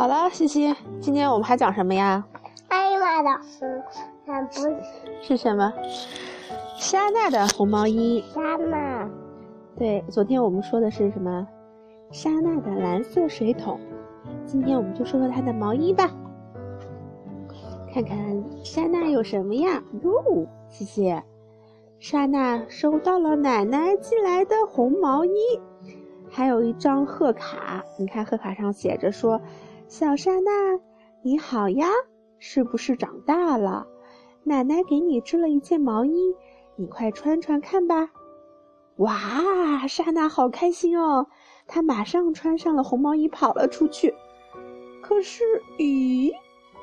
好了，西西，今天我们还讲什么呀？艾玛的红，嗯，不是是什么？莎娜的红毛衣。莎娜，对，昨天我们说的是什么？莎娜的蓝色水桶。今天我们就说说她的毛衣吧。看看莎娜有什么呀？哟，西西，莎娜收到了奶奶寄来的红毛衣，还有一张贺卡。你看贺卡上写着说：“小莎娜，你好呀，是不是长大了？奶奶给你织了一件毛衣，你快穿穿看吧。”哇，莎娜好开心哦！她马上穿上了红毛衣，跑了出去。可是，咦，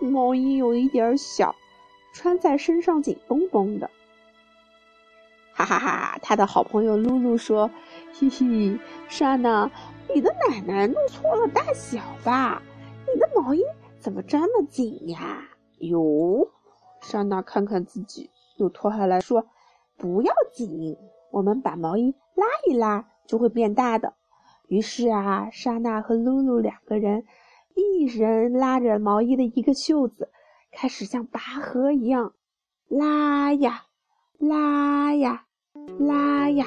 毛衣有一点小，穿在身上紧绷绷的。哈哈哈！他的好朋友露露说：“ 嘿嘿，莎娜，你的奶奶弄错了大小吧？毛衣怎么这么紧呀？”哟，莎娜看看自己，又脱下来说：“不要紧，我们把毛衣拉一拉，就会变大的。”于是啊，莎娜和露露两个人。一人拉着毛衣的一个袖子，开始像拔河一样拉呀拉呀拉呀。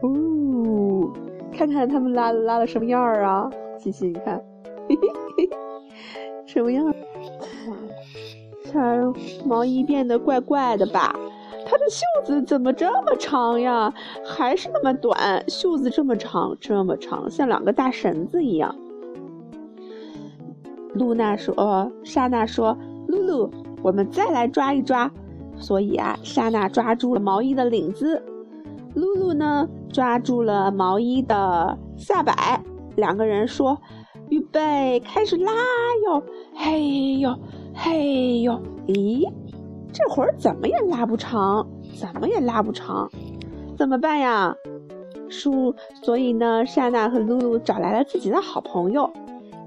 哦，看看他们拉拉的什么样儿啊？琪琪，你看，什么样？看毛衣变得怪怪的吧？它的袖子怎么这么长呀？还是那么短，袖子这么长，这么长，像两个大绳子一样。露娜说：“哦，莎娜说，露露，我们再来抓一抓。所以啊，莎娜抓住了毛衣的领子，露露呢抓住了毛衣的下摆。两个人说：备，开始拉哟！嘿哟，嘿哟！咦，这会儿怎么也拉不长，怎么也拉不长，怎么办呀？树，所以呢，莎娜和露露找来了自己的好朋友。”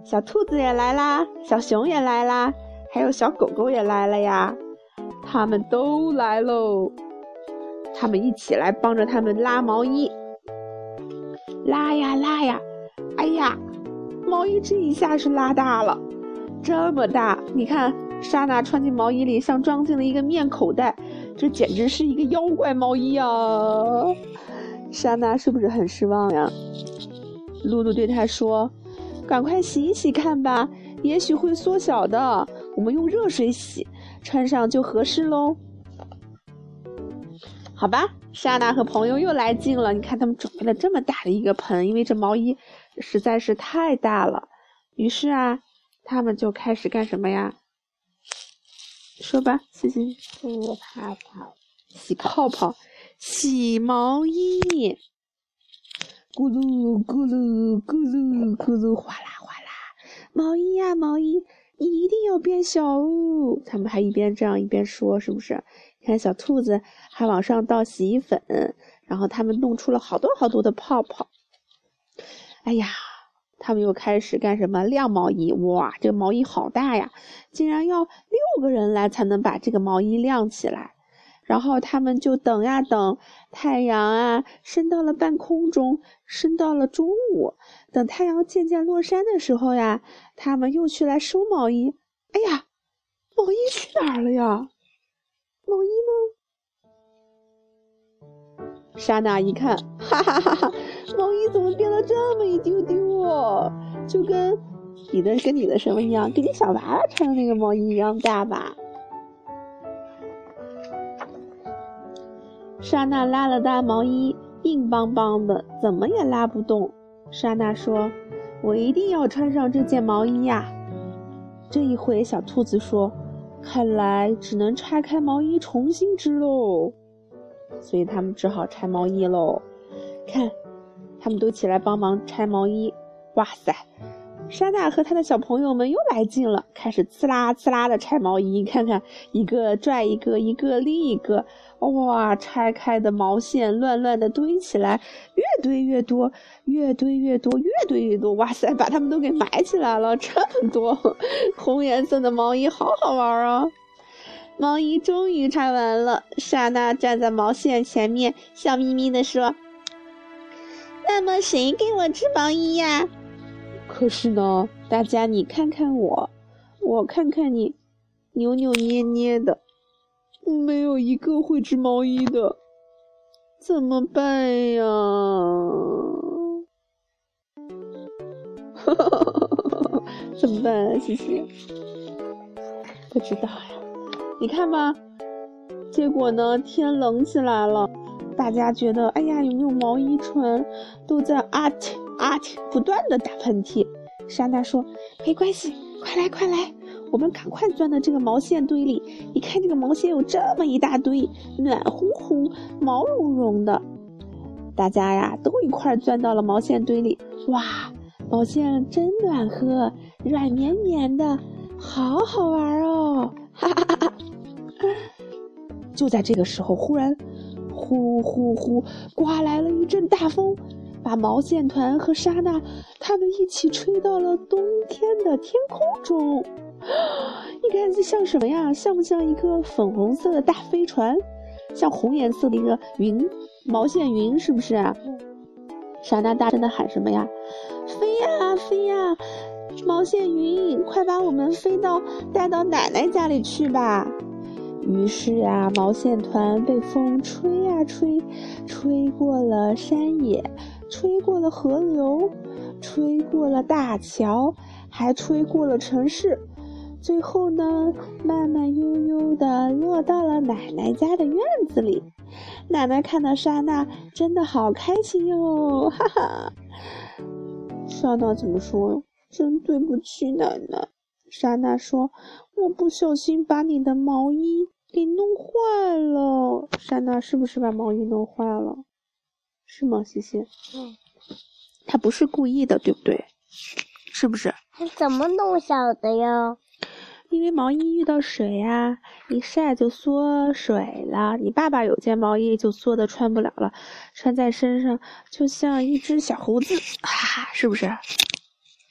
小兔子也来啦，小熊也来啦，还有小狗狗也来了呀！他们都来喽，他们一起来帮着他们拉毛衣，拉呀拉呀！哎呀，毛衣这一下是拉大了，这么大！你看，莎娜穿进毛衣里像装进了一个面口袋，这简直是一个妖怪毛衣啊！莎娜是不是很失望呀？露露对她说。赶快洗一洗看吧，也许会缩小的。我们用热水洗，穿上就合适喽。好吧，莎娜和朋友又来劲了。你看，他们准备了这么大的一个盆，因为这毛衣实在是太大了。于是啊，他们就开始干什么呀？说吧，洗洗洗泡泡，洗泡泡，洗毛衣。咕噜咕噜咕噜咕噜，哗啦哗啦，毛衣呀毛衣，你一定要变小哦！他们还一边这样一边说，是不是？看小兔子还往上倒洗衣粉，然后他们弄出了好多好多的泡泡。哎呀，他们又开始干什么？晾毛衣！哇，这个毛衣好大呀，竟然要六个人来才能把这个毛衣晾起来。然后他们就等呀等，太阳啊升到了半空中，升到了中午。等太阳渐渐落山的时候呀，他们又去来收毛衣。哎呀，毛衣去哪儿了呀？毛衣呢？莎娜一看，哈哈哈哈，毛衣怎么变了这么一丢丢哦？就跟你的跟你的什么一样？跟你小娃娃穿的那个毛衣一样大吧？莎娜拉了拉毛衣，硬邦邦的，怎么也拉不动。莎娜说：“我一定要穿上这件毛衣呀！”这一回，小兔子说：“看来只能拆开毛衣重新织喽。”所以他们只好拆毛衣喽。看，他们都起来帮忙拆毛衣。哇塞！莎娜和他的小朋友们又来劲了，开始呲啦呲啦的拆毛衣。看看，一个拽一个，一个拎一个。哇！拆开的毛线乱乱的堆起来，越堆越多，越堆越多，越堆越多。哇塞，把它们都给埋起来了，这么多红颜色的毛衣，好好玩啊！毛衣终于拆完了，莎娜站在毛线前面，笑眯眯地说：“那么谁给我织毛衣呀？”可是呢，大家你看看我，我看看你，扭扭捏捏的，没有一个会织毛衣的，怎么办呀？怎么办啊，西西？不知道呀。你看吧，结果呢，天冷起来了，大家觉得，哎呀，有没有毛衣穿？都在啊嚏啊嚏不断的打喷嚏。莎娜说：“没关系，快来快来，我们赶快钻到这个毛线堆里。你看这个毛线有这么一大堆，暖烘烘、毛茸茸的。大家呀，都一块钻到了毛线堆里。哇，毛线真暖和，软绵绵的，好好玩哦！哈哈哈哈。”就在这个时候，忽然，呼呼呼，刮来了一阵大风，把毛线团和莎娜他们一起吹到了冬天的天空中。你看这像什么呀？像不像一个粉红色的大飞船？像红颜色的一个云，毛线云是不是啊？莎娜大声的喊什么呀？飞呀飞呀，毛线云，快把我们飞到带到奶奶家里去吧！于是啊，毛线团被风吹呀吹，吹过了山野，吹过了河流，吹过了大桥，还吹过了城市，最后呢，慢慢悠悠的落到了奶奶家的院子里。奶奶看到莎娜，真的好开心哟，哈哈。莎娜怎么说？真对不起奶奶。莎娜说：“我不小心把你的毛衣。”给弄坏了，莎娜是不是把毛衣弄坏了？是吗，西西？嗯，他不是故意的，对不对？是不是？他怎么弄小的呀？因为毛衣遇到水呀，一晒就缩水了。你爸爸有件毛衣就缩的穿不了了，穿在身上就像一只小猴子，哈，是不是？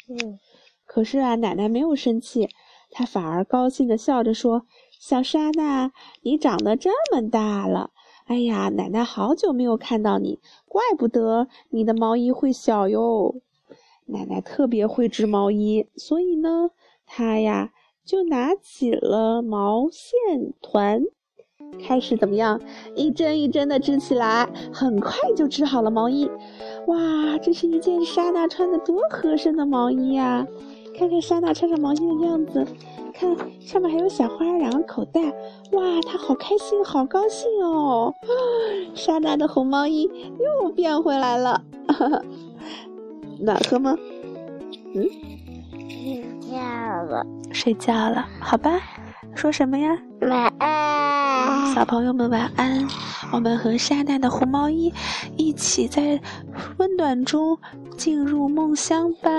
嗯。可是啊，奶奶没有生气，她反而高兴的笑着说。小莎娜，你长得这么大了，哎呀，奶奶好久没有看到你，怪不得你的毛衣会小哟。奶奶特别会织毛衣，所以呢，她呀就拿起了毛线团，开始怎么样，一针一针的织起来，很快就织好了毛衣。哇，这是一件莎娜穿的多合身的毛衣呀！看看莎娜穿上毛衣的样子。看上面还有小花，两个口袋，哇，她好开心，好高兴哦！莎娜的红毛衣又变回来了，暖和吗？嗯，睡觉了，睡觉了，好吧。说什么呀？晚安，小朋友们晚安。我们和莎娜的红毛衣一起在温暖中进入梦乡吧。